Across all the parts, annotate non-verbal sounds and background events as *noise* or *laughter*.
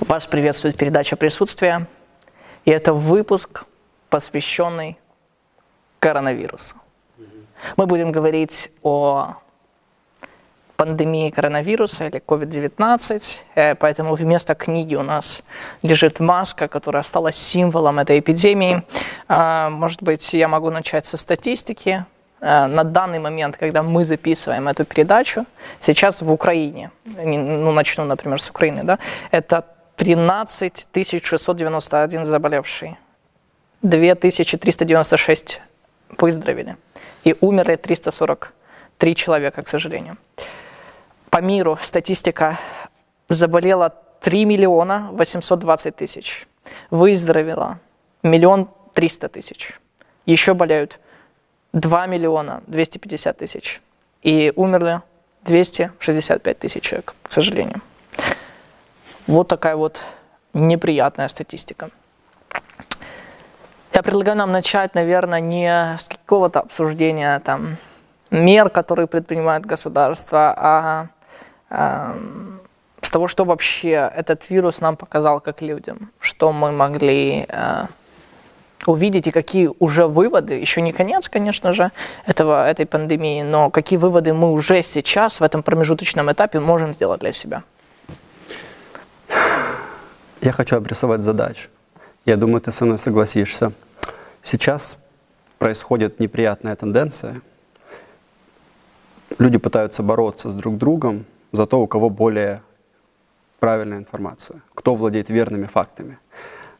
Вас приветствует передача «Присутствие». И это выпуск, посвященный коронавирусу. Мы будем говорить о пандемии коронавируса или COVID-19, э, поэтому вместо книги у нас лежит маска, которая стала символом этой эпидемии. А, может быть, я могу начать со статистики. Э, на данный момент, когда мы записываем эту передачу, сейчас в Украине, ну, начну, например, с Украины, да, это 13 691 заболевший, 2396 выздоровели и умерли 343 человека, к сожалению. По миру статистика заболела 3 миллиона 820 тысяч, выздоровела миллион триста тысяч. Еще болеют 2 миллиона 250 тысяч и умерли 265 тысяч человек, к сожалению. Вот такая вот неприятная статистика. Я предлагаю нам начать, наверное, не с какого-то обсуждения там, мер, которые предпринимает государство, а, а с того, что вообще этот вирус нам показал как людям, что мы могли а, увидеть и какие уже выводы, еще не конец, конечно же, этого, этой пандемии, но какие выводы мы уже сейчас в этом промежуточном этапе можем сделать для себя. Я хочу обрисовать задачу. Я думаю, ты со мной согласишься. Сейчас происходит неприятная тенденция. Люди пытаются бороться с друг другом за то, у кого более правильная информация, кто владеет верными фактами.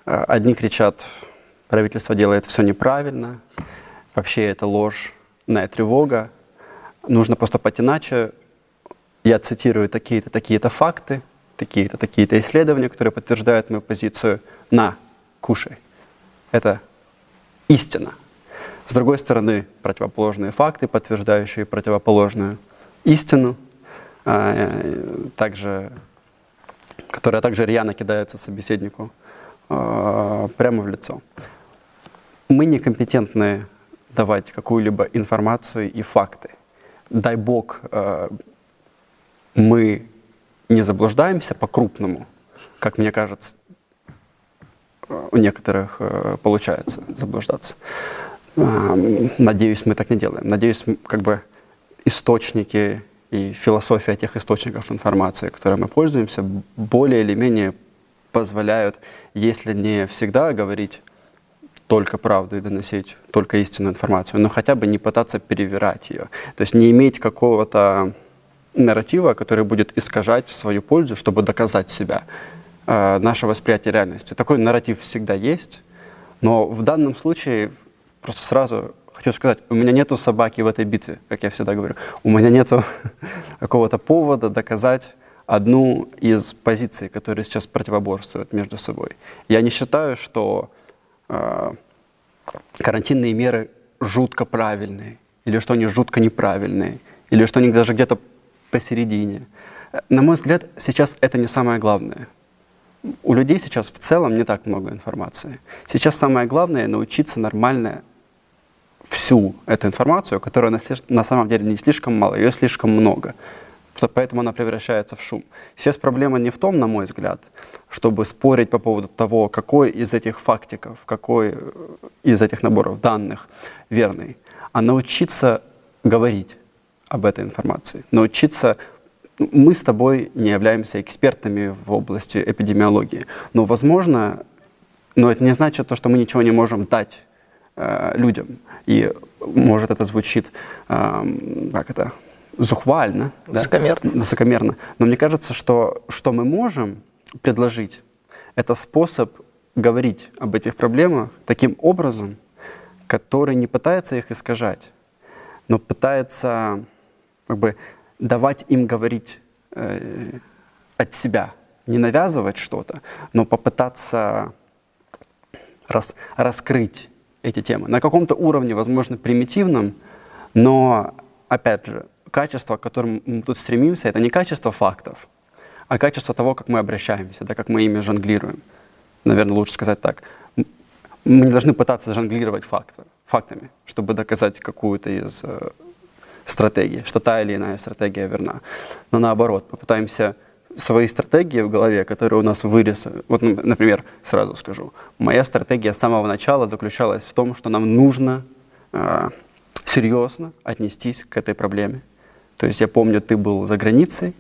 Э, одни кричат, правительство делает все неправильно, вообще это ложь, на тревога, нужно поступать иначе. Я цитирую такие-то, такие-то факты – такие-то, такие-то исследования, которые подтверждают мою позицию на, кушай. Это истина. С другой стороны, противоположные факты, подтверждающие противоположную истину, а, также, которая также рьяно кидается собеседнику а, прямо в лицо. Мы некомпетентны давать какую-либо информацию и факты. Дай Бог, а, мы не заблуждаемся по-крупному, как мне кажется, у некоторых э, получается заблуждаться. Надеюсь, мы так не делаем. Надеюсь, как бы источники и философия этих источников информации, которыми мы пользуемся, более или менее позволяют, если не всегда говорить только правду и доносить только истинную информацию, но хотя бы не пытаться перевирать ее. То есть не иметь какого-то нарратива, который будет искажать в свою пользу, чтобы доказать себя, э, наше восприятие реальности. Такой нарратив всегда есть, но в данном случае просто сразу хочу сказать, у меня нету собаки в этой битве, как я всегда говорю. У меня нету *laughs* какого-то повода доказать одну из позиций, которые сейчас противоборствуют между собой. Я не считаю, что э, карантинные меры жутко правильные, или что они жутко неправильные, или что они даже где-то посередине. На мой взгляд, сейчас это не самое главное. У людей сейчас в целом не так много информации. Сейчас самое главное научиться нормально всю эту информацию, которая на самом деле не слишком мало, ее слишком много. Поэтому она превращается в шум. Сейчас проблема не в том, на мой взгляд, чтобы спорить по поводу того, какой из этих фактиков, какой э, из этих наборов данных верный, а научиться говорить об этой информации. Научиться ну, мы с тобой не являемся экспертами в области эпидемиологии, но, возможно, но это не значит то, что мы ничего не можем дать э, людям. И, может, это звучит, э, как это, зухвально, высокомерно. Да? высокомерно. Но мне кажется, что, что мы можем предложить, это способ говорить об этих проблемах таким образом, который не пытается их искажать, но пытается как бы давать им говорить э, от себя, не навязывать что-то, но попытаться рас, раскрыть эти темы. На каком-то уровне, возможно, примитивном, но, опять же, качество, к которому мы тут стремимся, это не качество фактов, а качество того, как мы обращаемся, да, как мы ими жонглируем. Наверное, лучше сказать так. Мы не должны пытаться жонглировать факты, фактами, чтобы доказать какую-то из э, стратегии, что та или иная стратегия верна. Но наоборот, мы пытаемся свои стратегии в голове, которые у нас вырез. Вот, например, сразу скажу, моя стратегия с самого начала заключалась в том, что нам нужно э, серьезно отнестись к этой проблеме. То есть я помню, ты был за границей,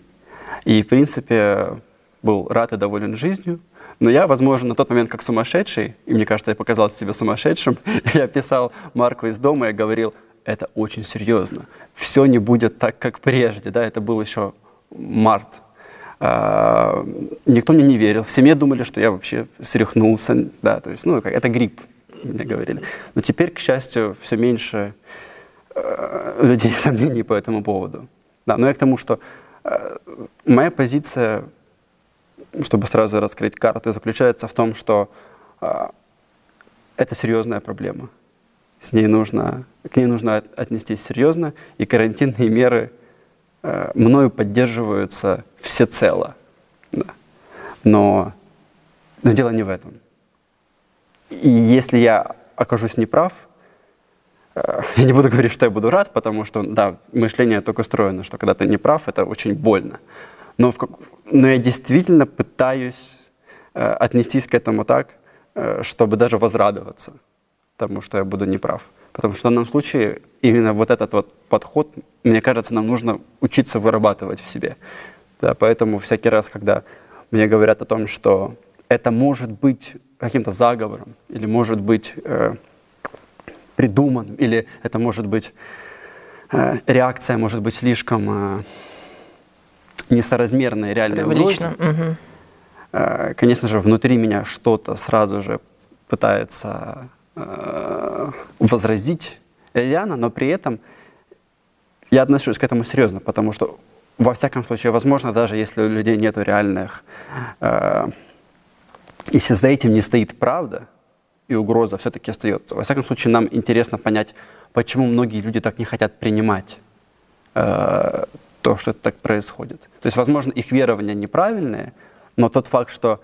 и, в принципе, был рад и доволен жизнью, но я, возможно, на тот момент как сумасшедший, и мне кажется, я показался себе сумасшедшим, *laughs* я писал Марку из дома и говорил, это очень серьезно, все не будет так, как прежде, да, это был еще март. А, никто мне не верил, в семье думали, что я вообще срехнулся, да, то есть, ну, это грипп, мне говорили. Но теперь, к счастью, все меньше э, людей *laughs* сомнений по этому поводу. Да, но я к тому, что э, моя позиция чтобы сразу раскрыть карты, заключается в том, что э, это серьезная проблема. С ней нужно, к ней нужно отнестись серьезно, и карантинные меры э, мною поддерживаются всецело. Да. Но, но дело не в этом. И если я окажусь неправ, э, я не буду говорить, что я буду рад, потому что, да, мышление только устроено, что когда ты не прав, это очень больно. Но, в, но я действительно пытаюсь э, отнестись к этому так, э, чтобы даже возрадоваться тому, что я буду неправ. Потому что в данном случае именно вот этот вот подход, мне кажется, нам нужно учиться вырабатывать в себе. Да, поэтому всякий раз, когда мне говорят о том, что это может быть каким-то заговором, или может быть э, придуманным, или это может быть э, реакция, может быть слишком э, несоразмерной реальной угрозе, угу. конечно же, внутри меня что-то сразу же пытается э, возразить Эльяна, но при этом я отношусь к этому серьезно, потому что во всяком случае, возможно, даже если у людей нет реальных, э, если за этим не стоит правда, и угроза все-таки остается. Во всяком случае, нам интересно понять, почему многие люди так не хотят принимать э, то, что так происходит. То есть, возможно, их верования неправильные, но тот факт, что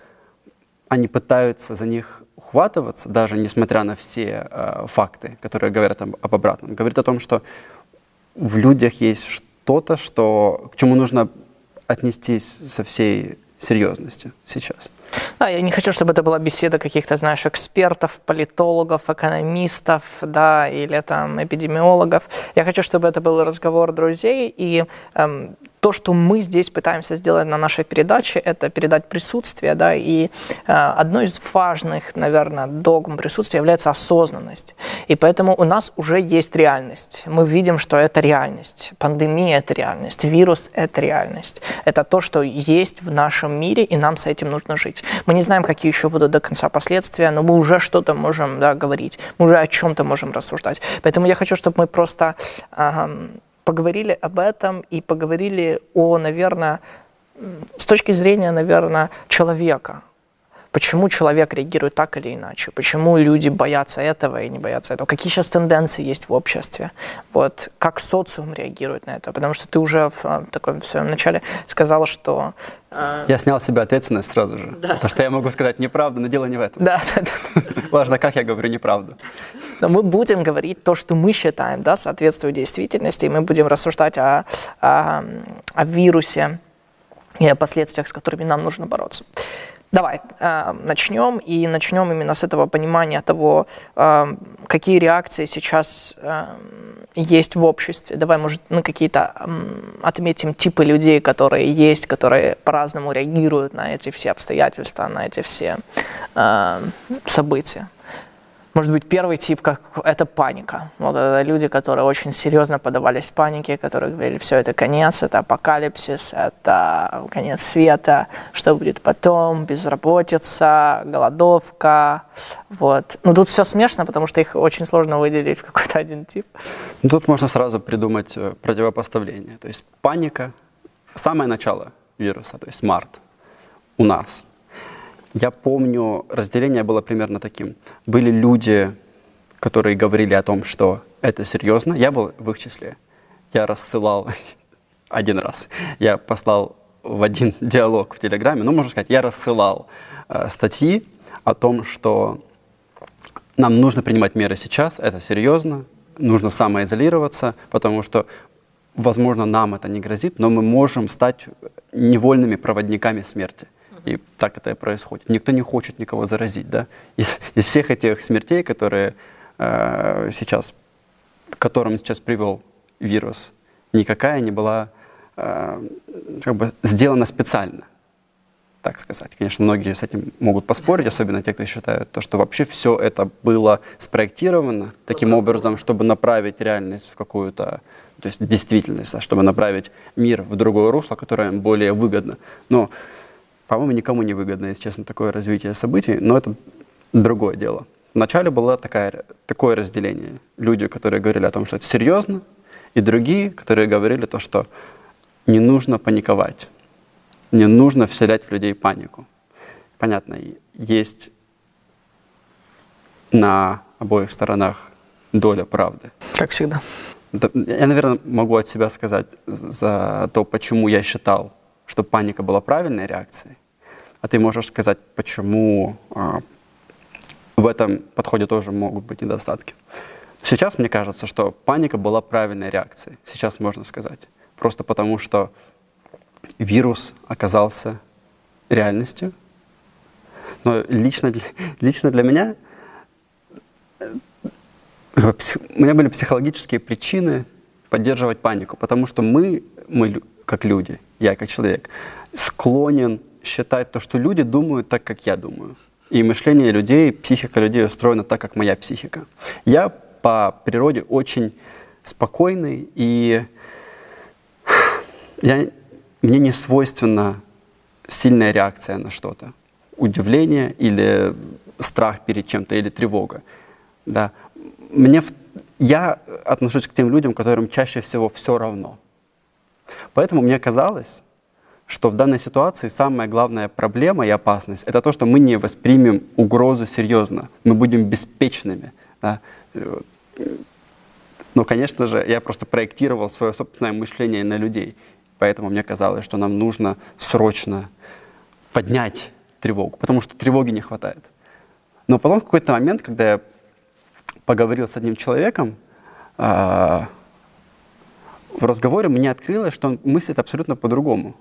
они пытаются за них ухватываться, даже несмотря на все э, факты, которые говорят об, об обратном, говорит о том, что в людях есть что-то, что, к чему нужно отнестись со всей серьезностью сейчас. Да, я не хочу, чтобы это была беседа каких-то, знаешь, экспертов, политологов, экономистов, да, или там эпидемиологов. Я хочу, чтобы это был разговор друзей, и эм, то, что мы здесь пытаемся сделать на нашей передаче, это передать присутствие, да, и э, одной из важных, наверное, догм присутствия является осознанность. И поэтому у нас уже есть реальность. Мы видим, что это реальность. Пандемия – это реальность, вирус – это реальность. Это то, что есть в нашем мире, и нам с этим нужно жить. Мы не знаем, какие еще будут до конца последствия, но мы уже что-то можем да, говорить, мы уже о чем-то можем рассуждать. Поэтому я хочу, чтобы мы просто э, поговорили об этом и поговорили о, наверное, с точки зрения, наверное, человека. Почему человек реагирует так или иначе? Почему люди боятся этого и не боятся этого? Какие сейчас тенденции есть в обществе? Вот, как социум реагирует на это? Потому что ты уже в, а, таком, в своем начале сказала, что... Э... Я снял с себя ответственность сразу же. Да. Потому что я могу сказать неправду, но дело не в этом. Да, да, да. Важно, как я говорю неправду. Но мы будем говорить то, что мы считаем, да, соответствует действительности, и мы будем рассуждать о, о, о вирусе и о последствиях, с которыми нам нужно бороться. Давай э, начнем, и начнем именно с этого понимания того, э, какие реакции сейчас э, есть в обществе. Давай, может, мы какие-то э, отметим типы людей, которые есть, которые по-разному реагируют на эти все обстоятельства, на эти все э, события. Может быть, первый тип как это паника. Вот это люди, которые очень серьезно подавались панике, которые говорили, все это конец, это апокалипсис, это конец света, что будет потом, безработица, голодовка. Вот. Ну тут все смешно, потому что их очень сложно выделить в какой-то один тип. Ну, тут можно сразу придумать э, противопоставление. То есть паника, самое начало вируса, то есть март у нас – я помню, разделение было примерно таким. Были люди, которые говорили о том, что это серьезно. Я был в их числе. Я рассылал *laughs* один раз. Я послал в один *laughs* диалог в Телеграме, ну, можно сказать, я рассылал э, статьи о том, что нам нужно принимать меры сейчас, это серьезно, нужно самоизолироваться, потому что возможно, нам это не грозит, но мы можем стать невольными проводниками смерти. И так это и происходит. Никто не хочет никого заразить, да? Из, из всех этих смертей, которые э, сейчас, к которым сейчас привел вирус, никакая не была э, как бы сделана специально, так сказать. Конечно, многие с этим могут поспорить, особенно те, кто считают, то, что вообще все это было спроектировано таким образом, чтобы направить реальность в какую-то то есть действительность, чтобы направить мир в другое русло, которое более выгодно. Но, по-моему, никому не выгодно, если честно, такое развитие событий, но это другое дело. Вначале было такая, такое разделение. Люди, которые говорили о том, что это серьезно, и другие, которые говорили то, что не нужно паниковать, не нужно вселять в людей панику. Понятно, есть на обоих сторонах доля правды. Как всегда. Я, наверное, могу от себя сказать за то, почему я считал, что паника была правильной реакцией. А ты можешь сказать, почему а, в этом подходе тоже могут быть недостатки. Сейчас мне кажется, что паника была правильной реакцией. Сейчас можно сказать. Просто потому, что вирус оказался реальностью. Но лично, лично для меня у меня были психологические причины поддерживать панику, потому что мы, мы как люди, я как человек, склонен считать то, что люди думают так, как я думаю. И мышление людей, психика людей устроена так, как моя психика. Я по природе очень спокойный, и я, мне не свойственна сильная реакция на что-то. Удивление или страх перед чем-то, или тревога. Да мне, я отношусь к тем людям, которым чаще всего все равно. Поэтому мне казалось, что в данной ситуации самая главная проблема и опасность – это то, что мы не воспримем угрозу серьезно, мы будем беспечными. Да? Но, конечно же, я просто проектировал свое собственное мышление на людей. Поэтому мне казалось, что нам нужно срочно поднять тревогу, потому что тревоги не хватает. Но потом в какой-то момент, когда я поговорил с одним человеком, а, в разговоре мне открылось, что он мыслит абсолютно по-другому.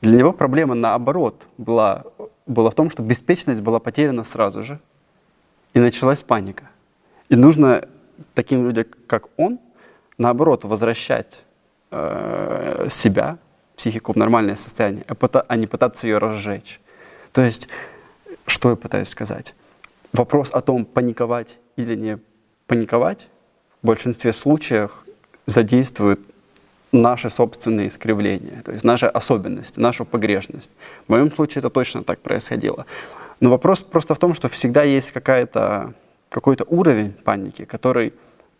Для него проблема наоборот была, была в том, что беспечность была потеряна сразу же, и началась паника. И нужно таким людям, как он, наоборот, возвращать э, себя, психику в нормальное состояние, а, а не пытаться ее разжечь. То есть, что я пытаюсь сказать? Вопрос о том, паниковать или не паниковать в большинстве случаев задействует наши собственные искривления, то есть наши особенности, нашу погрешность. В моем случае это точно так происходило. Но вопрос просто в том, что всегда есть какая-то, какой-то уровень паники, который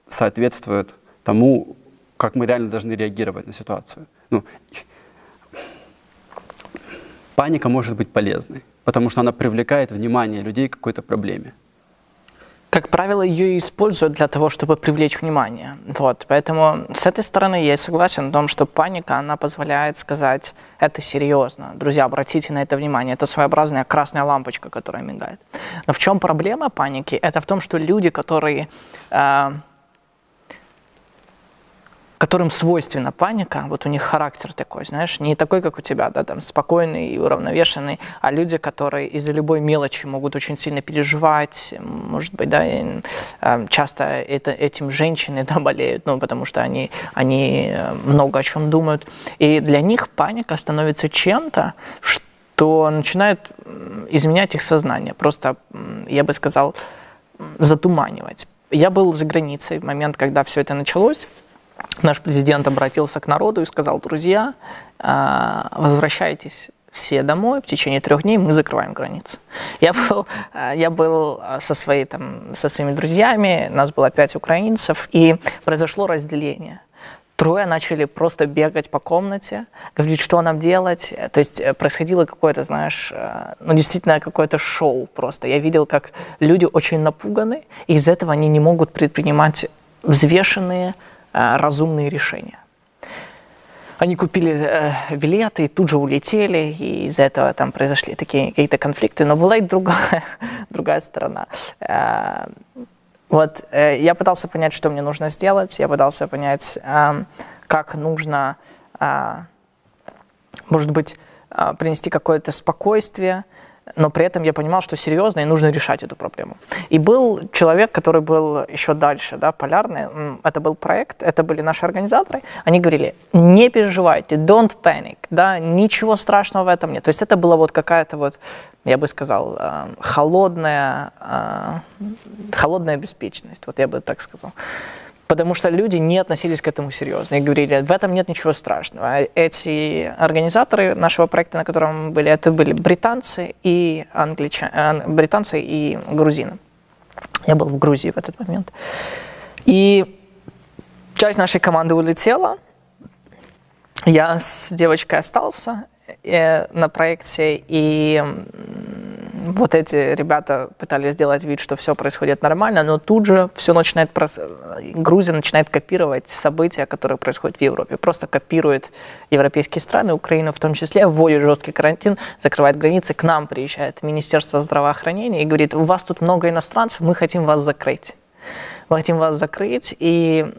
соответствует тому, как мы реально должны реагировать на ситуацию. Ну, паника может быть полезной, потому что она привлекает внимание людей к какой-то проблеме как правило, ее используют для того, чтобы привлечь внимание. Вот. Поэтому с этой стороны я согласен в том, что паника, она позволяет сказать, это серьезно. Друзья, обратите на это внимание. Это своеобразная красная лампочка, которая мигает. Но в чем проблема паники? Это в том, что люди, которые э, которым свойственна паника, вот у них характер такой, знаешь, не такой, как у тебя, да, там, спокойный и уравновешенный, а люди, которые из-за любой мелочи могут очень сильно переживать, может быть, да, и, э, часто это, этим женщины, *laughs* да, болеют, ну, потому что они, они э, много о чем думают, и для них паника становится чем-то, что начинает изменять их сознание, просто, я бы сказал, затуманивать. Я был за границей в момент, когда все это началось, наш президент обратился к народу и сказал, друзья, а, возвращайтесь все домой, в течение трех дней мы закрываем границы. Я был, а, я был а, со, своей, там, со своими друзьями, нас было пять украинцев, и произошло разделение. Трое начали просто бегать по комнате, говорить, что нам делать. То есть э, происходило какое-то, знаешь, э, ну действительно какое-то шоу просто. Я видел, как люди очень напуганы, и из этого они не могут предпринимать взвешенные, разумные решения. Они купили э, билеты и тут же улетели, и из-за этого там произошли такие какие-то конфликты. Но была и другая, *laughs* другая сторона. Э, вот я пытался понять, что мне нужно сделать, я пытался понять, как нужно, может быть, принести какое-то спокойствие, но при этом я понимал, что серьезно и нужно решать эту проблему. И был человек, который был еще дальше, да, полярный, это был проект, это были наши организаторы, они говорили, не переживайте, don't panic, да, ничего страшного в этом нет. То есть это была вот какая-то вот, я бы сказал, э, холодная, э, холодная беспечность, вот я бы так сказал потому что люди не относились к этому серьезно и говорили, в этом нет ничего страшного. А эти организаторы нашего проекта, на котором мы были, это были британцы и англичане, британцы и грузины. Я был в Грузии в этот момент. И часть нашей команды улетела, я с девочкой остался э, на проекте, и вот эти ребята пытались сделать вид, что все происходит нормально, но тут же все начинает, Грузия начинает копировать события, которые происходят в Европе. Просто копирует европейские страны, Украину в том числе, вводит жесткий карантин, закрывает границы, к нам приезжает Министерство здравоохранения и говорит, у вас тут много иностранцев, мы хотим вас закрыть. Мы хотим вас закрыть, и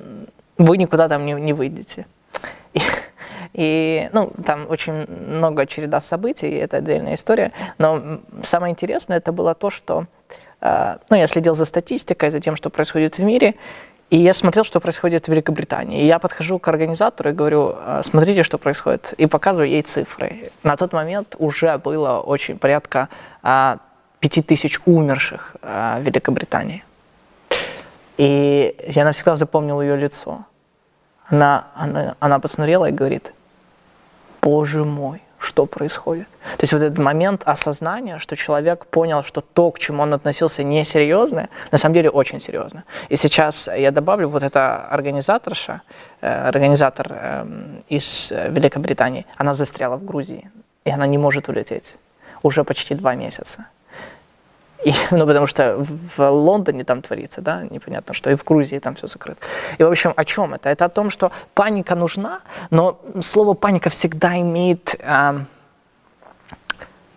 вы никуда там не, не выйдете. Ну, там очень много череда событий, это отдельная история. Но самое интересное это было то, что, э, ну, я следил за статистикой, за тем, что происходит в мире, и я смотрел, что происходит в Великобритании. И я подхожу к организатору и говорю, «Э, смотрите, что происходит. И показываю ей цифры. На тот момент уже было очень порядка а, пяти тысяч умерших а, в Великобритании. И я навсегда запомнил ее лицо. Она, она, она посмотрела и говорит, боже мой, что происходит. То есть вот этот момент осознания, что человек понял, что то, к чему он относился несерьезно, на самом деле очень серьезно. И сейчас я добавлю, вот эта организаторша, э, организатор э, из Великобритании, она застряла в Грузии, и она не может улететь уже почти два месяца. И, *laughs* ну, потому что в Лондоне там творится, да, непонятно что, и в Грузии там все закрыто. И, в общем, о чем это? Это о том, что паника нужна, но слово паника всегда имеет э,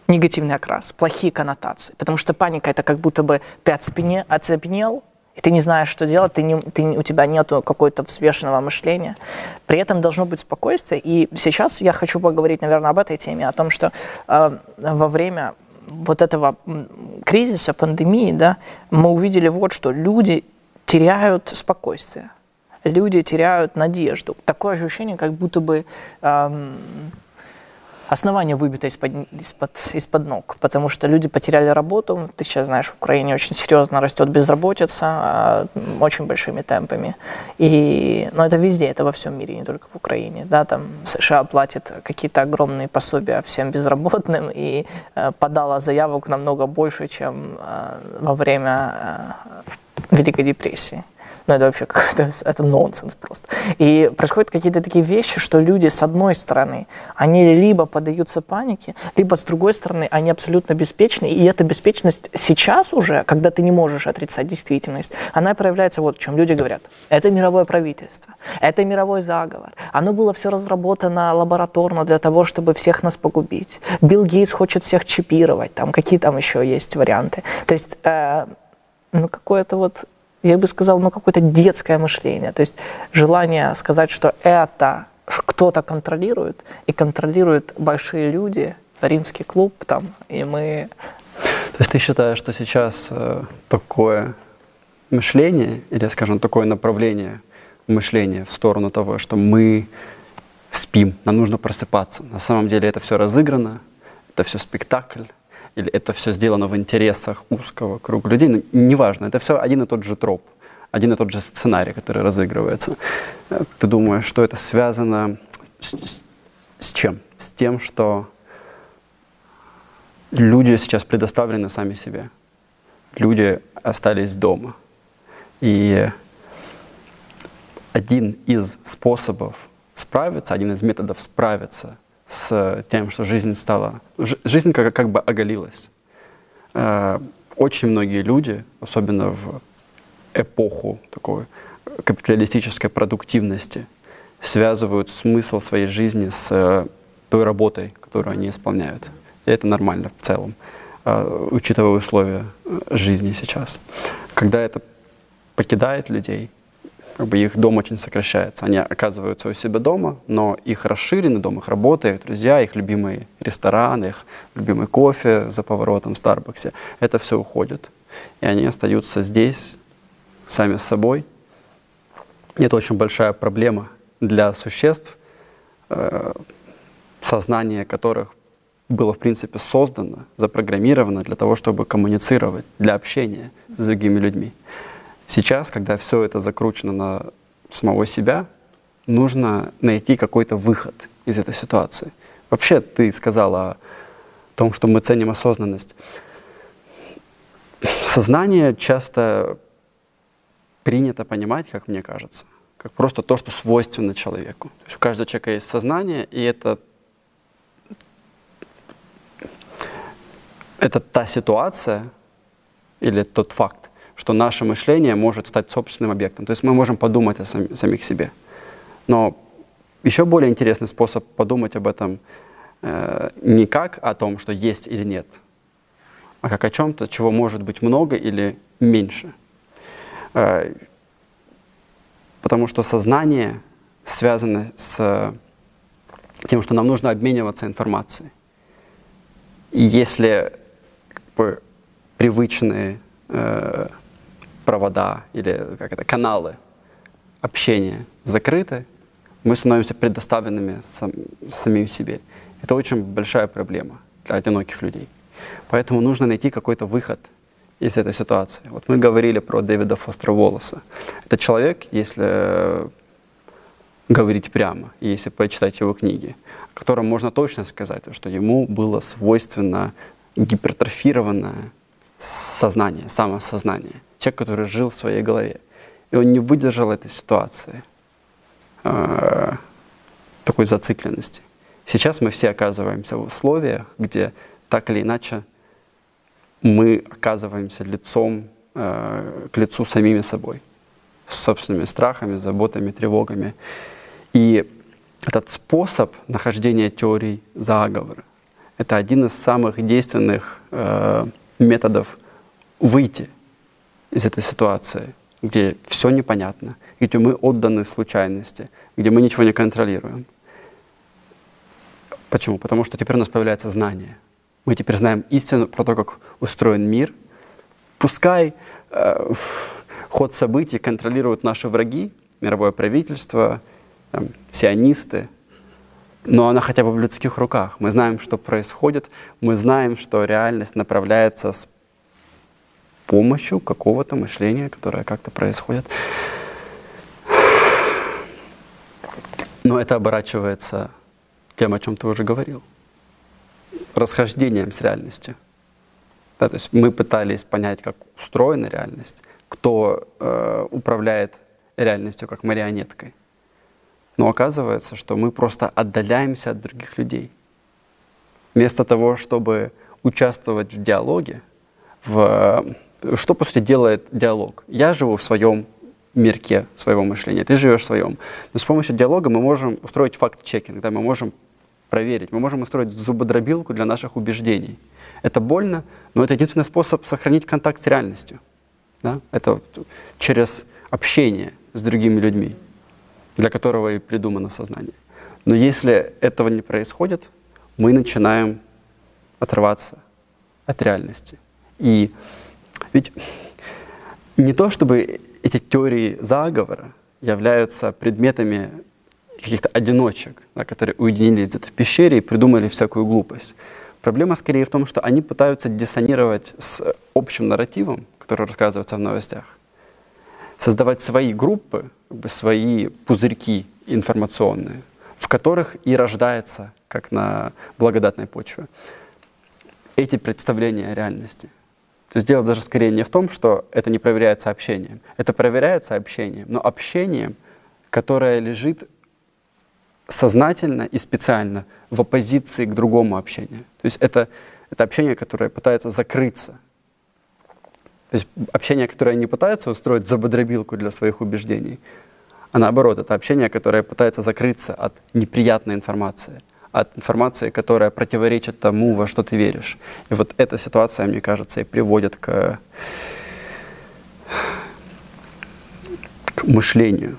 негативный окрас, плохие коннотации. Потому что паника это как будто бы ты оцепене, оцепенел, и ты не знаешь, что делать, ты не, ты, у тебя нет какого-то взвешенного мышления. При этом должно быть спокойствие. И сейчас я хочу поговорить, наверное, об этой теме, о том, что э, во время вот этого кризиса, пандемии, да, мы увидели вот что. Люди теряют спокойствие, люди теряют надежду. Такое ощущение, как будто бы эм, основание выбито из-под, из-под, из-под ног, потому что люди потеряли работу. Ты сейчас знаешь, в Украине очень серьезно растет безработица, а, очень большими темпами. И, но это везде, это во всем мире, не только в Украине. Да, там США платит какие-то огромные пособия всем безработным и э, подала заявок намного больше, чем э, во время э, Великой депрессии. Ну, это вообще это, *laughs* это нонсенс просто. И происходят какие-то такие вещи, что люди, с одной стороны, они либо поддаются панике, либо, с другой стороны, они абсолютно беспечны. И эта беспечность сейчас уже, когда ты не можешь отрицать действительность, она проявляется вот в чем. Люди говорят, это мировое правительство, это мировой заговор. Оно было все разработано лабораторно для того, чтобы всех нас погубить. Билл Гейтс хочет всех чипировать, там какие там еще есть варианты. То есть, э, ну, какое-то вот я бы сказал, ну, какое-то детское мышление. То есть желание сказать, что это кто-то контролирует, и контролируют большие люди, римский клуб там, и мы... То есть ты считаешь, что сейчас э, такое мышление, или, скажем, такое направление мышления в сторону того, что мы спим, нам нужно просыпаться. На самом деле это все разыграно, это все спектакль, или это все сделано в интересах узкого круга людей, ну, неважно, это все один и тот же троп, один и тот же сценарий, который разыгрывается. Ты думаешь, что это связано с, с чем? С тем, что люди сейчас предоставлены сами себе. Люди остались дома. И один из способов справиться, один из методов справиться – с тем, что жизнь стала... Жизнь как, как бы оголилась. Э, очень многие люди, особенно в эпоху такой капиталистической продуктивности, связывают смысл своей жизни с э, той работой, которую они исполняют. И это нормально в целом, э, учитывая условия жизни сейчас. Когда это покидает людей, как бы их дом очень сокращается. Они оказываются у себя дома, но их расширенный дом, их работа, их друзья, их любимый ресторан, их любимый кофе за поворотом в Старбаксе, это все уходит. И они остаются здесь, сами с собой. Это очень большая проблема для существ, э, сознание которых было, в принципе, создано, запрограммировано для того, чтобы коммуницировать, для общения с другими людьми. Сейчас, когда все это закручено на самого себя, нужно найти какой-то выход из этой ситуации. Вообще, ты сказала о том, что мы ценим осознанность. Сознание часто принято понимать, как мне кажется, как просто то, что свойственно человеку. То есть у каждого человека есть сознание, и это это та ситуация или тот факт, что наше мышление может стать собственным объектом. То есть мы можем подумать о сам, самих себе. Но еще более интересный способ подумать об этом э, не как о том, что есть или нет, а как о чем-то, чего может быть много или меньше. Э, потому что сознание связано с тем, что нам нужно обмениваться информацией. И если бы привычные э, провода или как это, каналы общения закрыты, мы становимся предоставленными сам, самим себе. Это очень большая проблема для одиноких людей. Поэтому нужно найти какой-то выход из этой ситуации. Вот мы говорили про Дэвида Фостера Волоса. Это человек, если говорить прямо, если почитать его книги, о котором можно точно сказать, что ему было свойственно гипертрофированное сознание, самосознание. Человек, который жил в своей голове. И он не выдержал этой ситуации, э, такой зацикленности. Сейчас мы все оказываемся в условиях, где так или иначе мы оказываемся лицом э, к лицу самими собой, с собственными страхами, заботами, тревогами. И этот способ нахождения теорий заговора, это один из самых действенных э, методов выйти из этой ситуации, где все непонятно, где мы отданы случайности, где мы ничего не контролируем. Почему? Потому что теперь у нас появляется знание. Мы теперь знаем истину про то, как устроен мир. Пускай э, ход событий контролируют наши враги, мировое правительство, там, сионисты, но она хотя бы в людских руках. Мы знаем, что происходит, мы знаем, что реальность направляется с помощью какого-то мышления, которое как-то происходит. Но это оборачивается тем, о чем ты уже говорил, расхождением с реальностью. Да, то есть мы пытались понять, как устроена реальность, кто э, управляет реальностью как марионеткой. Но оказывается, что мы просто отдаляемся от других людей. Вместо того, чтобы участвовать в диалоге, в... что, по сути, делает диалог? Я живу в своем мирке своего мышления, ты живешь в своем. Но с помощью диалога мы можем устроить факт-чекинг, да, мы можем проверить, мы можем устроить зубодробилку для наших убеждений. Это больно, но это единственный способ сохранить контакт с реальностью. Да? Это через общение с другими людьми для которого и придумано сознание. Но если этого не происходит, мы начинаем отрываться от реальности. И ведь не то, чтобы эти теории заговора являются предметами каких-то одиночек, да, которые уединились где-то в пещере и придумали всякую глупость. Проблема скорее в том, что они пытаются диссонировать с общим нарративом, который рассказывается в новостях, создавать свои группы, свои пузырьки информационные, в которых и рождается, как на благодатной почве, эти представления о реальности. То есть дело даже скорее не в том, что это не проверяется общением. Это проверяется общением, но общением, которое лежит сознательно и специально в оппозиции к другому общению. То есть это, это общение, которое пытается закрыться то есть общение, которое не пытается устроить забодробилку для своих убеждений, а наоборот, это общение, которое пытается закрыться от неприятной информации, от информации, которая противоречит тому, во что ты веришь. И вот эта ситуация, мне кажется, и приводит к, к мышлению,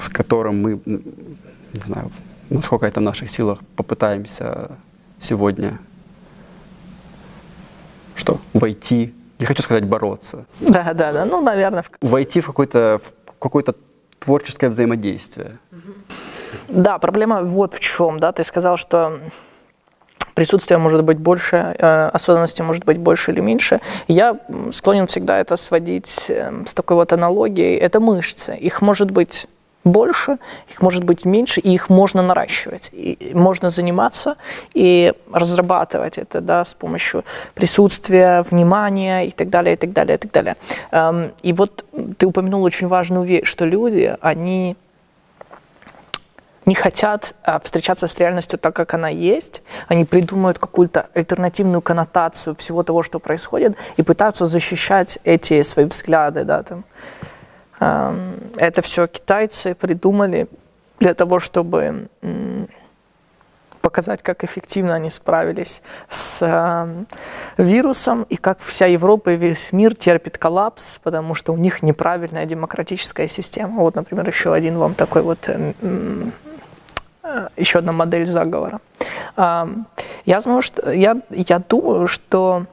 с которым мы, не знаю, насколько это в наших силах, попытаемся сегодня что? Войти, не хочу сказать бороться. Да, да, да, ну, наверное. Войти в какое-то в какое-то творческое взаимодействие. Да, проблема вот в чем, да, ты сказал, что присутствие может быть больше, э, осознанности может быть больше или меньше. Я склонен всегда это сводить э, с такой вот аналогией. Это мышцы. Их может быть больше, их может быть меньше, и их можно наращивать. И можно заниматься и разрабатывать это да, с помощью присутствия, внимания и так далее, и так далее, и так далее. Эм, и вот ты упомянул очень важную вещь, что люди, они не хотят а, встречаться с реальностью так, как она есть. Они придумывают какую-то альтернативную коннотацию всего того, что происходит, и пытаются защищать эти свои взгляды. Да, там. Это все китайцы придумали для того, чтобы показать, как эффективно они справились с э, вирусом и как вся Европа и весь мир терпит коллапс, потому что у них неправильная демократическая система. Вот, например, еще один вам такой вот э, э, еще одна модель заговора. Я знаю, что я, я думаю, что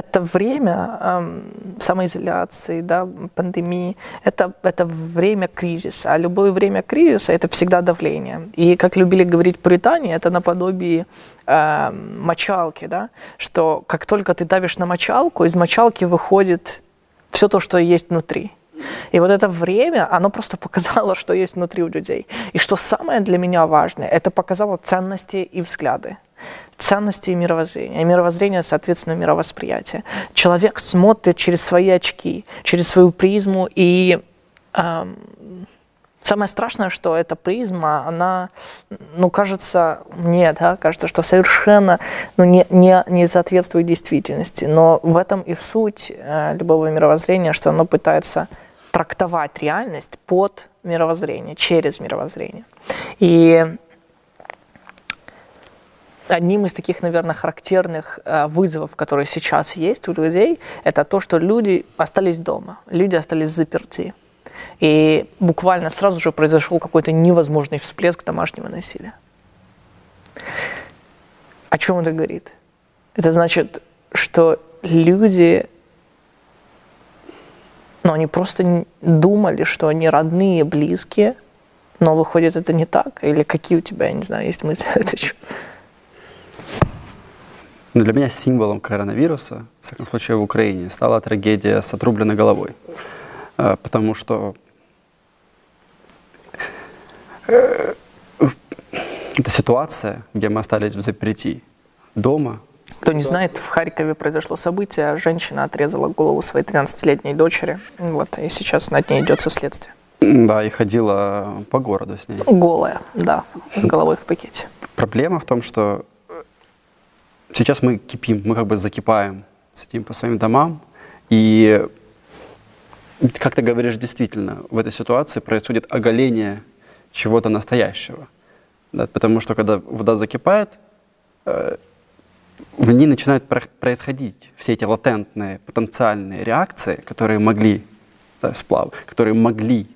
это время э, самоизоляции, да, пандемии, это, это время кризиса. А любое время кризиса – это всегда давление. И, как любили говорить Британии, это наподобие э, мочалки, да, что как только ты давишь на мочалку, из мочалки выходит все то, что есть внутри. И вот это время, оно просто показало, что есть внутри у людей. И что самое для меня важное, это показало ценности и взгляды ценности и мировоззрения. И мировоззрение, соответственно, мировосприятие. Человек смотрит через свои очки, через свою призму, и эм, самое страшное, что эта призма, она, ну, кажется, мне, да, кажется, что совершенно ну, не, не, не соответствует действительности. Но в этом и суть э, любого мировоззрения, что оно пытается трактовать реальность под мировоззрение, через мировоззрение. И одним из таких, наверное, характерных э, вызовов, которые сейчас есть у людей, это то, что люди остались дома, люди остались заперти. И буквально сразу же произошел какой-то невозможный всплеск домашнего насилия. О чем это говорит? Это значит, что люди, ну, они просто думали, что они родные, близкие, но выходит это не так. Или какие у тебя, я не знаю, есть мысли это счет? Но для меня символом коронавируса, в всяком случае в Украине, стала трагедия с отрубленной головой. Э, потому что э, это ситуация, где мы остались в заперти дома. Кто не знает, в Харькове произошло событие, женщина отрезала голову своей 13-летней дочери, вот, и сейчас над ней идет следствие. Да, и ходила по городу с ней. Голая, да, с головой в пакете. Проблема в том, что сейчас мы кипим, мы как бы закипаем, сидим по своим домам, и как ты говоришь, действительно, в этой ситуации происходит оголение чего-то настоящего. Да, потому что когда вода закипает, э, в ней начинают про- происходить все эти латентные, потенциальные реакции, которые могли, да, сплав, которые могли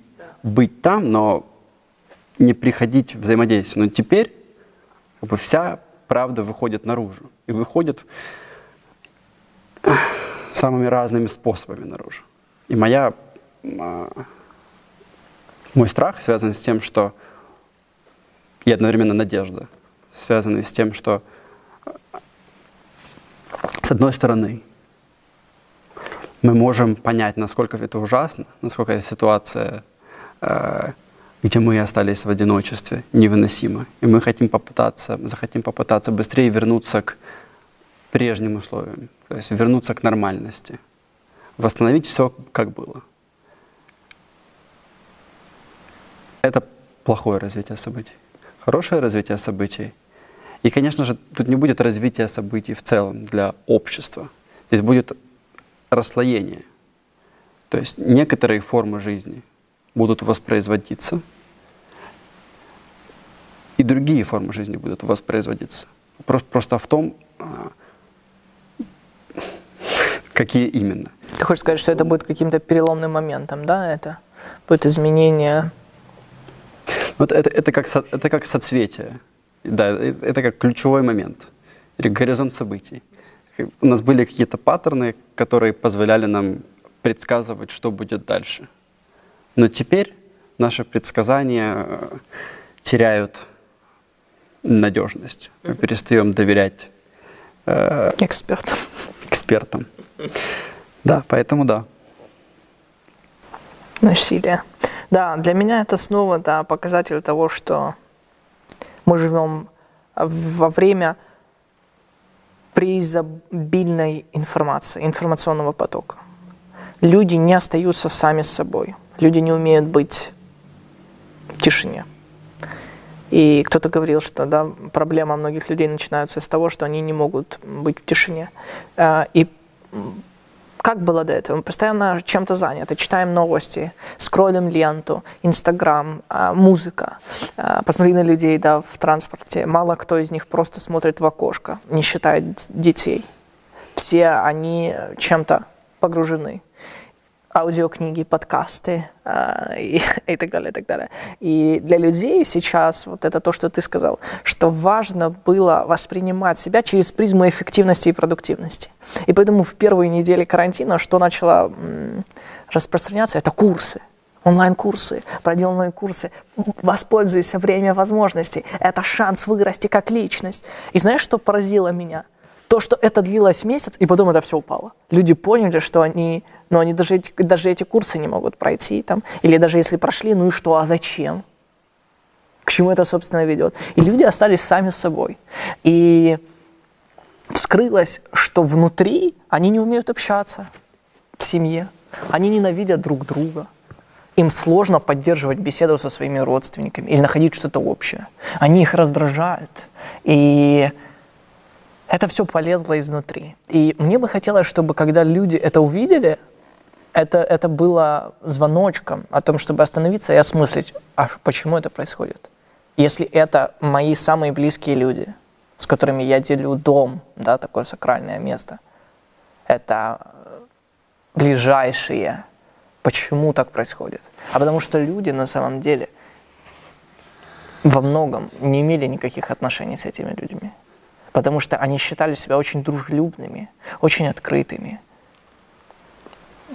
быть там, но не приходить взаимодействие. Но теперь как бы, вся правда выходит наружу. И выходит самыми разными способами наружу. И моя, а, мой страх связан с тем, что и одновременно надежда, связанный с тем, что с одной стороны мы можем понять, насколько это ужасно, насколько эта ситуация э, где мы остались в одиночестве, невыносимо. И мы хотим попытаться, захотим попытаться быстрее вернуться к прежним условиям, то есть вернуться к нормальности, восстановить все, как было. Это плохое развитие событий. Хорошее развитие событий. И, конечно же, тут не будет развития событий в целом для общества. Здесь будет расслоение. То есть некоторые формы жизни будут воспроизводиться – другие формы жизни будут воспроизводиться. Просто, просто в том, а, какие именно. Ты хочешь сказать, что это будет каким-то переломным моментом, да? Это будет изменение. Вот это, это, как, со, это как соцветие. Да, э, это как ключевой момент. Или горизонт событий. У нас были какие-то паттерны, которые позволяли нам предсказывать, что будет дальше. Но теперь наши предсказания э, теряют надежность. Мы перестаем доверять э, экспертам. экспертам. Да, поэтому да. Насилие. Да, для меня это снова да, показатель того, что мы живем во время преизобильной информации, информационного потока. Люди не остаются сами с собой. Люди не умеют быть в тишине. И кто-то говорил, что да, проблема многих людей начинается с того, что они не могут быть в тишине. А, и как было до этого? Мы постоянно чем-то заняты, читаем новости, скроллим ленту, Инстаграм, а, музыка. А, посмотри на людей да, в транспорте. Мало кто из них просто смотрит в окошко, не считает детей. Все они чем-то погружены аудиокниги, подкасты э, и, *laughs* и так далее, и так далее. И для людей сейчас вот это то, что ты сказал, что важно было воспринимать себя через призму эффективности и продуктивности. И поэтому в первые недели карантина что начало м, распространяться, это курсы онлайн-курсы, проделанные курсы. Воспользуйся время возможностей. Это шанс вырасти как личность. И знаешь, что поразило меня? То, что это длилось месяц, и потом это все упало. Люди поняли, что они, ну, они даже эти, даже эти курсы не могут пройти, там, или даже если прошли, ну и что, а зачем? К чему это, собственно, ведет? И люди остались сами с собой. И вскрылось, что внутри они не умеют общаться в семье, они ненавидят друг друга, им сложно поддерживать беседу со своими родственниками или находить что-то общее. Они их раздражают. И это все полезло изнутри. И мне бы хотелось, чтобы когда люди это увидели, это, это было звоночком о том, чтобы остановиться и осмыслить, а почему это происходит. Если это мои самые близкие люди, с которыми я делю дом, да, такое сакральное место, это ближайшие, почему так происходит? А потому что люди на самом деле во многом не имели никаких отношений с этими людьми потому что они считали себя очень дружелюбными, очень открытыми,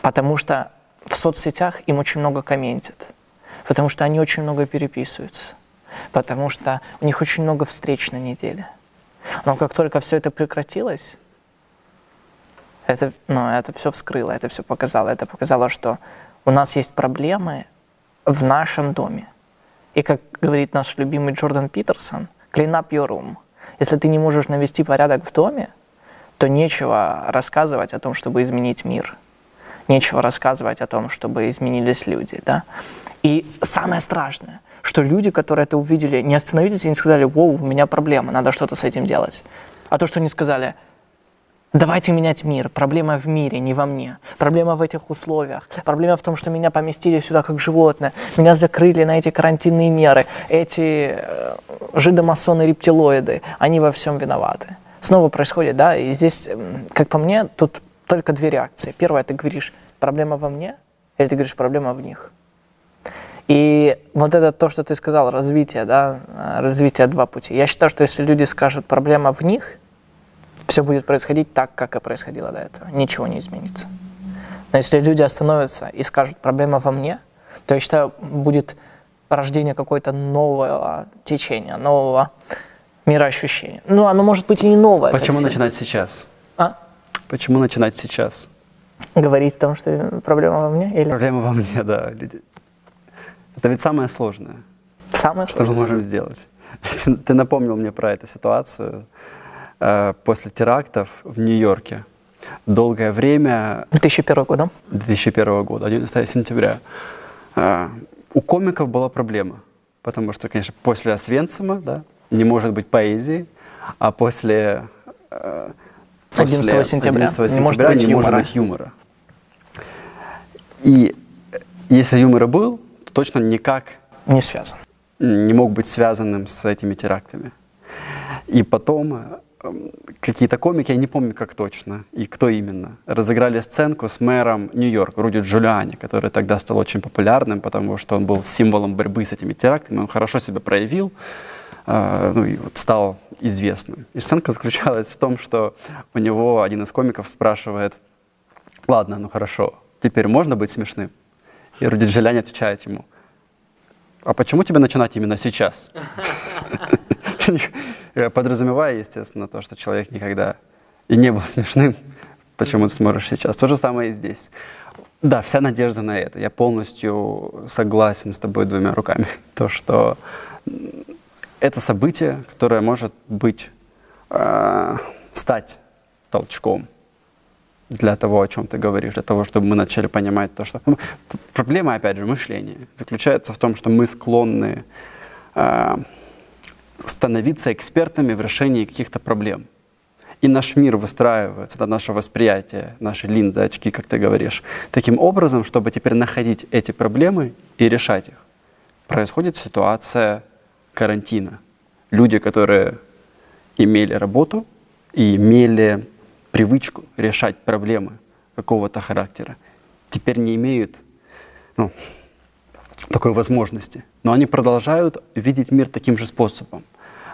потому что в соцсетях им очень много комментят, потому что они очень много переписываются, потому что у них очень много встреч на неделе. Но как только все это прекратилось, это, ну, это все вскрыло, это все показало. Это показало, что у нас есть проблемы в нашем доме. И как говорит наш любимый Джордан Питерсон, clean up your room – если ты не можешь навести порядок в доме, то нечего рассказывать о том, чтобы изменить мир. Нечего рассказывать о том, чтобы изменились люди. Да? И самое страшное, что люди, которые это увидели, не остановились и не сказали, «Воу, у меня проблема, надо что-то с этим делать». А то, что они сказали – Давайте менять мир. Проблема в мире, не во мне. Проблема в этих условиях. Проблема в том, что меня поместили сюда как животное. Меня закрыли на эти карантинные меры. Эти э, жидомасоны-рептилоиды, они во всем виноваты. Снова происходит, да, и здесь, как по мне, тут только две реакции. Первая, ты говоришь, проблема во мне, или ты говоришь, проблема в них. И вот это то, что ты сказал, развитие, да, развитие два пути. Я считаю, что если люди скажут, проблема в них – все будет происходить так, как и происходило до этого. Ничего не изменится. Но если люди остановятся и скажут, проблема во мне, то я считаю, будет рождение какого-то нового течения, нового мироощущения. Ну, оно может быть и не новое. Почему совсем. начинать сейчас? А? Почему начинать сейчас? Говорить о том, что проблема во мне? Или... Проблема во мне, да. Это ведь самое сложное. Самое сложное. Что мы можем сделать. *laughs* Ты напомнил мне про эту ситуацию. Э, после терактов в Нью-Йорке. Долгое время... 2001 года. 2001 года, 11 сентября. Э, у комиков была проблема, потому что, конечно, после Освенцима да, не может быть поэзии, а после, э, после 11 сентября, 11 сентября не, может быть, не может быть юмора. И если юмор был, то точно никак не связан. Не мог быть связанным с этими терактами. И потом какие-то комики, я не помню как точно и кто именно, разыграли сценку с мэром Нью-Йорка, Руди Джулиани, который тогда стал очень популярным, потому что он был символом борьбы с этими терактами, он хорошо себя проявил, э, ну и вот стал известным. И сценка *laughs* заключалась в том, что у него один из комиков спрашивает, ладно, ну хорошо, теперь можно быть смешным? И Руди Джулиани отвечает ему, а почему тебе начинать именно сейчас? *laughs* Подразумевая, естественно, то, что человек никогда и не был смешным, почему ты сможешь сейчас. То же самое и здесь. Да, вся надежда на это. Я полностью согласен с тобой двумя руками. *laughs* То, что это событие, которое может быть, э, стать толчком для того, о чем ты говоришь, для того, чтобы мы начали понимать то, что... Ну, проблема, опять же, мышления заключается в том, что мы склонны э, становиться экспертами в решении каких-то проблем. И наш мир выстраивается, это наше восприятие, наши линзы, очки, как ты говоришь, таким образом, чтобы теперь находить эти проблемы и решать их. Происходит ситуация карантина. Люди, которые имели работу и имели привычку решать проблемы какого-то характера, теперь не имеют ну, такой возможности. Но они продолжают видеть мир таким же способом,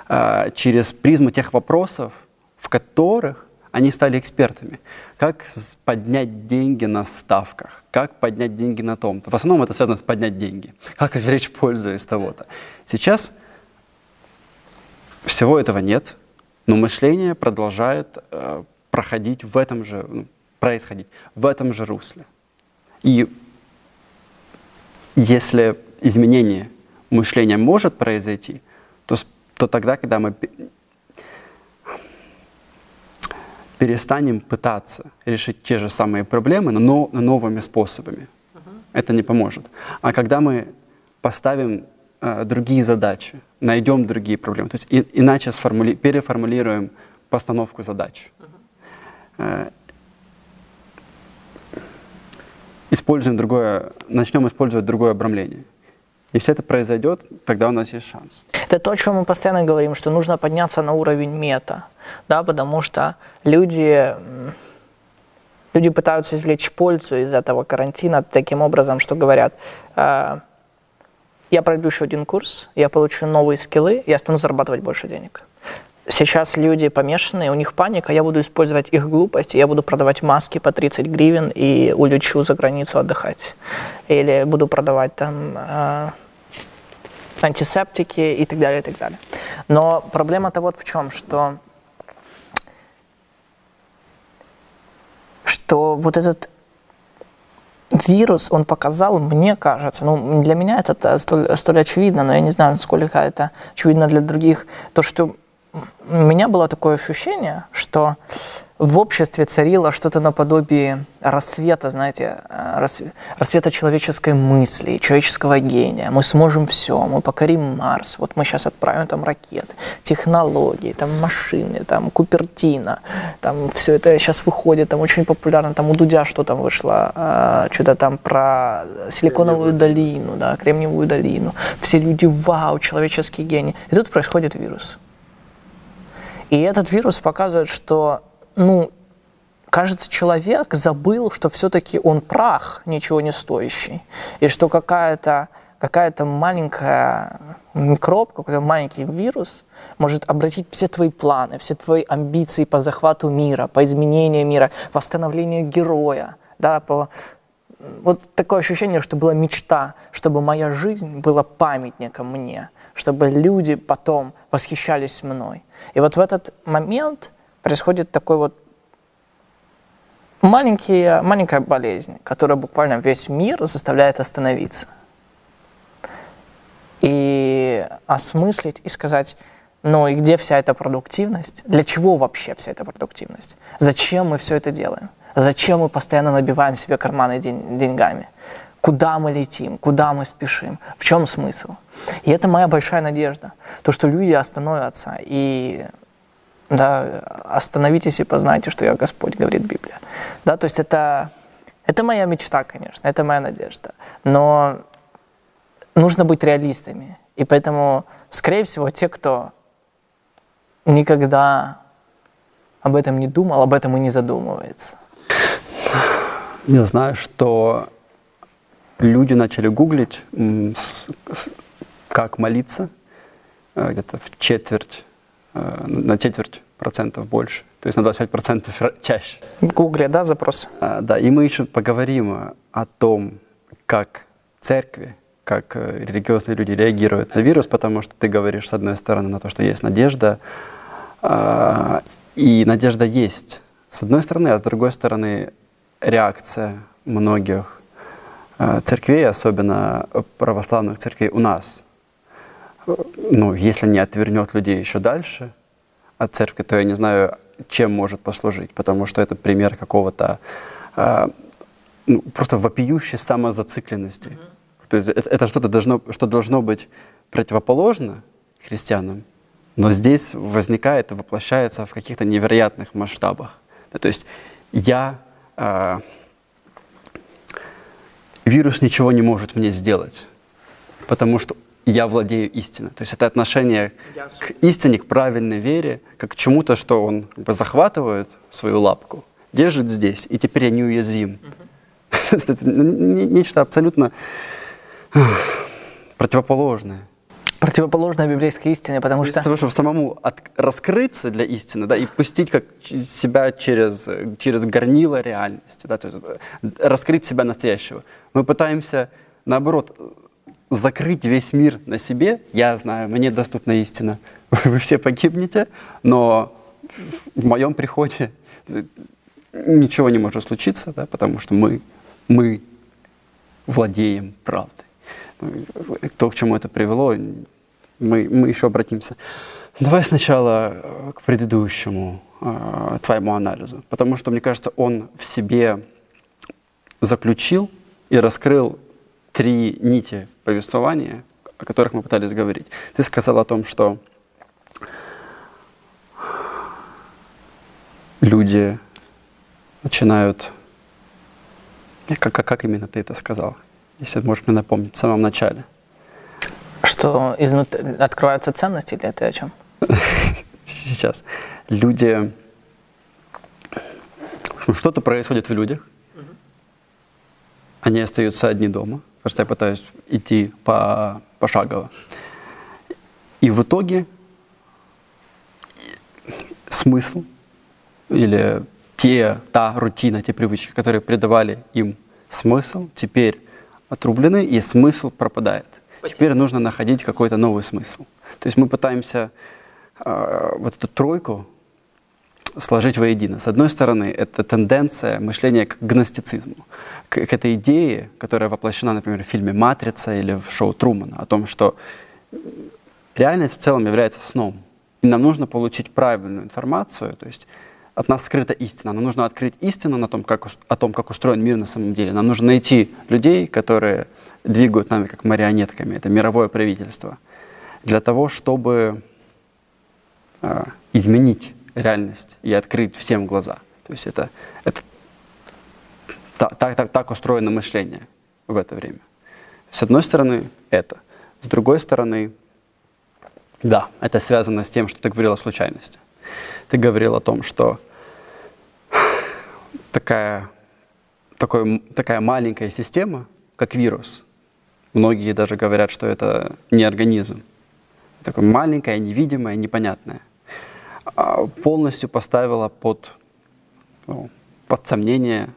э, через призму тех вопросов, в которых они стали экспертами. Как поднять деньги на ставках, как поднять деньги на том-то. В основном это связано с поднять деньги, как извлечь пользу из того-то. Сейчас всего этого нет, но мышление продолжает э, проходить в этом же, ну, происходить в этом же русле. И если изменение мышления может произойти, то, то тогда, когда мы перестанем пытаться решить те же самые проблемы, но, но новыми способами, uh-huh. это не поможет. А когда мы поставим э, другие задачи, найдем другие проблемы, то есть и, иначе сформули, переформулируем постановку задач, Э, используем другое, начнем использовать другое обрамление. Если это произойдет, тогда у нас есть шанс. Это то, о чем мы постоянно говорим, что нужно подняться на уровень мета, да, потому что люди, люди пытаются извлечь пользу из этого карантина таким образом, что говорят, э, я пройду еще один курс, я получу новые скиллы, я стану зарабатывать больше денег сейчас люди помешанные, у них паника, я буду использовать их глупость, я буду продавать маски по 30 гривен и улечу за границу отдыхать. Или буду продавать там э, антисептики и так далее, и так далее. Но проблема-то вот в чем, что, что вот этот вирус, он показал, мне кажется, ну, для меня это столь, столь очевидно, но я не знаю, насколько это очевидно для других, то, что у меня было такое ощущение, что в обществе царило что-то наподобие рассвета, знаете, э, рассвета человеческой мысли, человеческого гения. Мы сможем все, мы покорим Марс, вот мы сейчас отправим там ракеты, технологии, там машины, там Купертина, там все это сейчас выходит, там очень популярно, там у Дудя что там вышло, э, что-то там про силиконовую долину, да, кремниевую долину. Все люди, вау, человеческий гений. И тут происходит вирус. И этот вирус показывает, что, ну, кажется, человек забыл, что все-таки он прах, ничего не стоящий, и что какая-то какая-то маленькая микроб, какой-то маленький вирус может обратить все твои планы, все твои амбиции по захвату мира, по изменению мира, восстановлению героя, да, по вот такое ощущение, что была мечта, чтобы моя жизнь была памятником мне, чтобы люди потом восхищались мной. И вот в этот момент происходит такой вот маленький, маленькая болезнь, которая буквально весь мир заставляет остановиться. И осмыслить и сказать, ну и где вся эта продуктивность? Для чего вообще вся эта продуктивность? Зачем мы все это делаем? Зачем мы постоянно набиваем себе карманы день, деньгами? Куда мы летим? Куда мы спешим? В чем смысл? И это моя большая надежда. То, что люди остановятся и да, остановитесь и познайте, что я Господь, говорит Библия. Да, то есть это, это моя мечта, конечно, это моя надежда. Но нужно быть реалистами. И поэтому, скорее всего, те, кто никогда об этом не думал, об этом и не задумывается? Я знаю, что люди начали гуглить, как молиться, э, где-то в четверть, э, на четверть процентов больше, то есть на 25 процентов чаще. В гугле, да, запрос? А, да, и мы еще поговорим о том, как церкви, как э, религиозные люди реагируют на вирус, потому что ты говоришь, с одной стороны, на то, что есть надежда, а, и надежда есть, с одной стороны, а с другой стороны, реакция многих церквей, особенно православных церквей у нас, ну, если не отвернет людей еще дальше от церкви, то я не знаю, чем может послужить, потому что это пример какого-то э, ну, просто вопиющей самозацикленности. Mm-hmm. То есть это, это что-то должно, что должно быть противоположно христианам, но здесь возникает и воплощается в каких-то невероятных масштабах. То есть я э, вирус ничего не может мне сделать, потому что я владею истиной. То есть это отношение к истине, к правильной вере, как к чему-то, что он как бы захватывает свою лапку, держит здесь, и теперь я неуязвим. *laughs* Нечто абсолютно противоположное противоположная библейской истине, потому что... Для того, чтобы самому от... раскрыться для истины, да, и пустить как себя через, через горнило реальности, да, то есть э, раскрыть себя настоящего. Мы пытаемся, наоборот, закрыть весь мир на себе. Я знаю, мне доступна истина. *laughs* Вы все погибнете, но в моем приходе ничего не может случиться, да, потому что мы, мы владеем правдой. То, к чему это привело, мы, мы еще обратимся. Давай сначала э, к предыдущему э, твоему анализу, потому что, мне кажется, он в себе заключил и раскрыл три нити повествования, о которых мы пытались говорить. Ты сказал о том, что люди начинают... Как, как, как именно ты это сказал? Если можешь мне напомнить в самом начале – что изнутри открываются ценности или это о чем? *laughs* Сейчас. Люди... Что-то происходит в людях. Они остаются одни дома. Просто я пытаюсь идти по, пошагово. И в итоге смысл или те, та рутина, те привычки, которые придавали им смысл, теперь отрублены, и смысл пропадает. Теперь нужно находить какой-то новый смысл. То есть мы пытаемся э, вот эту тройку сложить воедино. С одной стороны, это тенденция мышления к гностицизму, к, к этой идее, которая воплощена, например, в фильме «Матрица» или в шоу Трумана, о том, что реальность в целом является сном. И нам нужно получить правильную информацию, то есть от нас скрыта истина. Нам нужно открыть истину на том, как, о том, как устроен мир на самом деле. Нам нужно найти людей, которые двигают нами как марионетками, это мировое правительство, для того, чтобы э, изменить реальность и открыть всем глаза. То есть это, это так, так, так устроено мышление в это время. С одной стороны, это. С другой стороны, да, это связано с тем, что ты говорил о случайности. Ты говорил о том, что такая, такой, такая маленькая система, как вирус, Многие даже говорят, что это не организм. Такое маленькое, невидимое, непонятное. А полностью поставила под, ну, под сомнение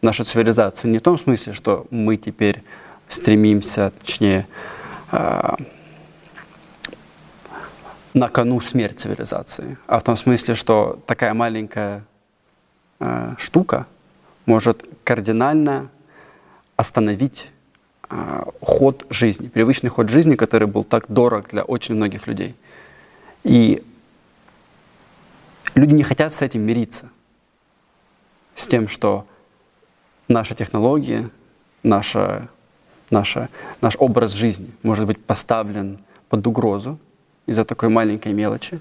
нашу цивилизацию. Не в том смысле, что мы теперь стремимся, точнее, э, на кону смерть цивилизации, а в том смысле, что такая маленькая э, штука может кардинально остановить а, ход жизни, привычный ход жизни, который был так дорог для очень многих людей. И люди не хотят с этим мириться, с тем, что наша технология, наша, наша, наш образ жизни может быть поставлен под угрозу из-за такой маленькой мелочи.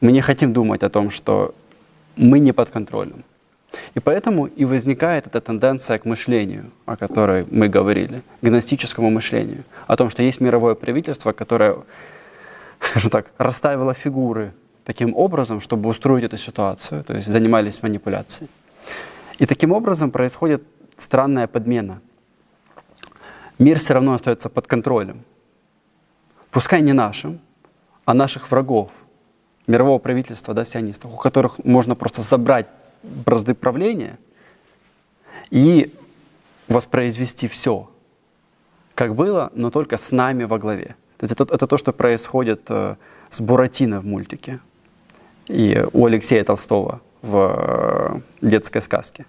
Мы не хотим думать о том, что мы не под контролем, и поэтому и возникает эта тенденция к мышлению, о которой мы говорили, гностическому мышлению, о том, что есть мировое правительство, которое, скажем так, расставило фигуры таким образом, чтобы устроить эту ситуацию, то есть занимались манипуляцией. И таким образом происходит странная подмена. Мир все равно остается под контролем. Пускай не нашим, а наших врагов, мирового правительства, да, сионистов, у которых можно просто забрать бразды правления и воспроизвести все, как было, но только с нами во главе. Это, это то, что происходит э, с Буратино в мультике и у Алексея Толстого в э, детской сказке,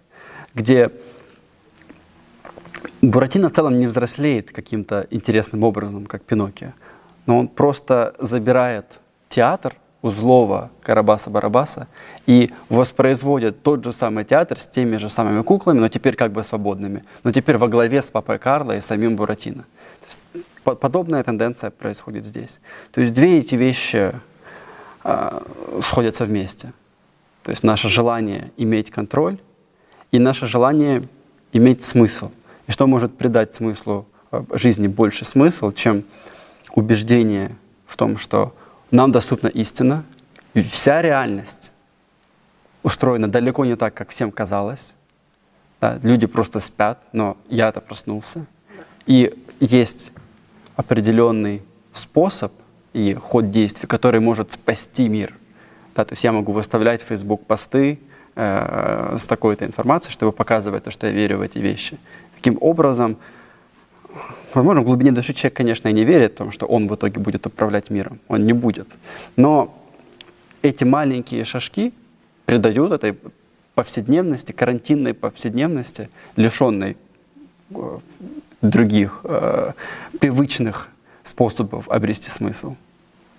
где Буратино в целом не взрослеет каким-то интересным образом, как Пиноккио, но он просто забирает театр у злого Карабаса-Барабаса и воспроизводит тот же самый театр с теми же самыми куклами, но теперь как бы свободными, но теперь во главе с папой Карло и самим Буратино. Подобная тенденция происходит здесь. То есть две эти вещи э, сходятся вместе. То есть наше желание иметь контроль и наше желание иметь смысл. И что может придать смыслу а, жизни больше смысл, чем убеждение в том, что нам доступна истина, вся реальность устроена далеко не так, как всем казалось. Да, люди просто спят, но я-то проснулся. И есть определенный способ и ход действий, который может спасти мир. Да, то есть я могу выставлять в Facebook посты э, с такой-то информацией, чтобы показывать то, что я верю в эти вещи. Таким образом, возможно, в глубине души человек, конечно, и не верит в том, что он в итоге будет управлять миром. Он не будет. Но эти маленькие шажки придают этой повседневности, карантинной повседневности, лишенной э, других э, привычных способов обрести смысл.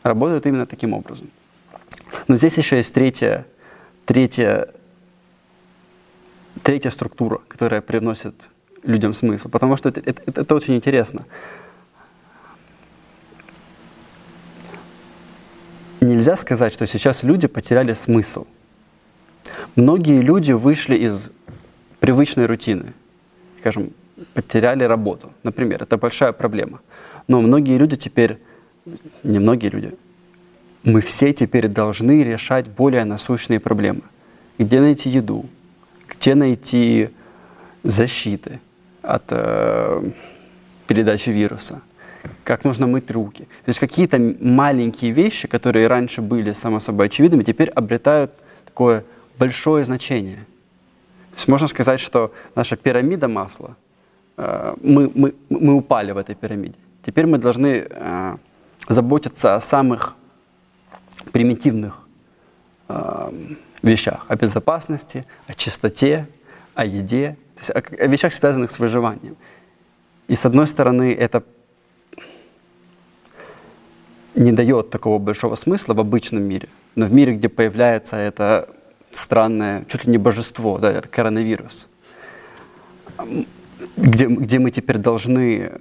Работают именно таким образом. Но здесь еще есть третья, третья, третья структура, которая привносит людям смысл, потому что это, это, это очень интересно. Нельзя сказать, что сейчас люди потеряли смысл. Многие люди вышли из привычной рутины. Скажем, потеряли работу, например, это большая проблема. Но многие люди теперь, не многие люди, мы все теперь должны решать более насущные проблемы. Где найти еду, где найти защиты от э, передачи вируса, как нужно мыть руки. То есть какие-то маленькие вещи, которые раньше были само собой очевидными, теперь обретают такое большое значение. То есть можно сказать, что наша пирамида масла Э, мы, мы, мы упали в этой пирамиде. Теперь мы должны э, заботиться о самых примитивных э, вещах, о безопасности, о чистоте, о еде, есть о, вещах, связанных с выживанием. И с одной стороны, это не дает такого большого смысла в обычном мире, но в мире, где появляется это странное, чуть ли не божество, да, это коронавирус, где, где мы теперь должны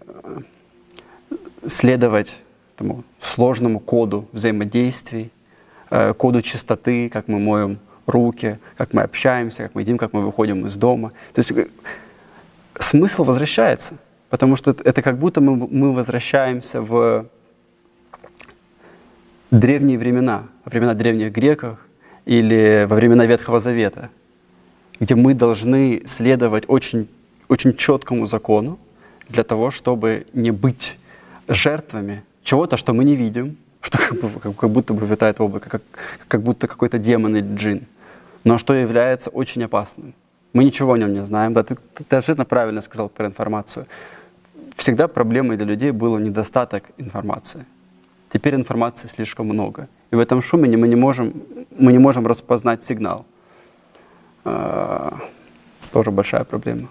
следовать этому сложному коду взаимодействий, э, коду чистоты, как мы моем руки, как мы общаемся, как мы едим, как мы выходим из дома. То есть э, смысл возвращается, потому что это как будто мы, мы возвращаемся в древние времена, во времена древних греков или во времена Ветхого Завета, где мы должны следовать очень очень четкому закону для того, чтобы не быть жертвами чего-то, что мы не видим, что как, как, будто бы витает в облаке, как, как будто какой-то демон или джин, но что является очень опасным. Мы ничего о нем не знаем. Да, ты, ты абсолютно правильно сказал про информацию. Всегда проблемой для людей было недостаток информации. Теперь информации слишком много. И в этом шуме мы не можем, мы не можем распознать сигнал. А, тоже большая проблема.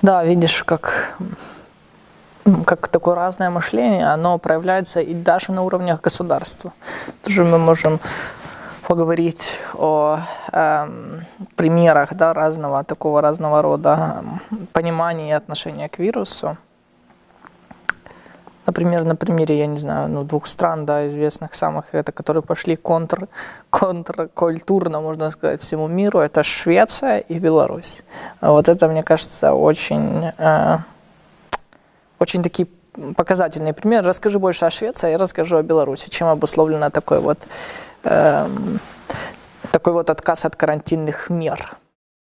Да, видишь, как, как такое разное мышление, оно проявляется и даже на уровнях государства. Тоже мы можем поговорить о э, примерах да, разного такого разного рода понимания и отношения к вирусу. Например, на примере, я не знаю, ну, двух стран, да, известных самых, это, которые пошли контр, контркультурно, можно сказать, всему миру, это Швеция и Беларусь. Вот это, мне кажется, очень, э, очень такие показательный пример. Расскажи больше о Швеции, я расскажу о Беларуси. Чем обусловлено такой вот, эм, такой вот отказ от карантинных мер?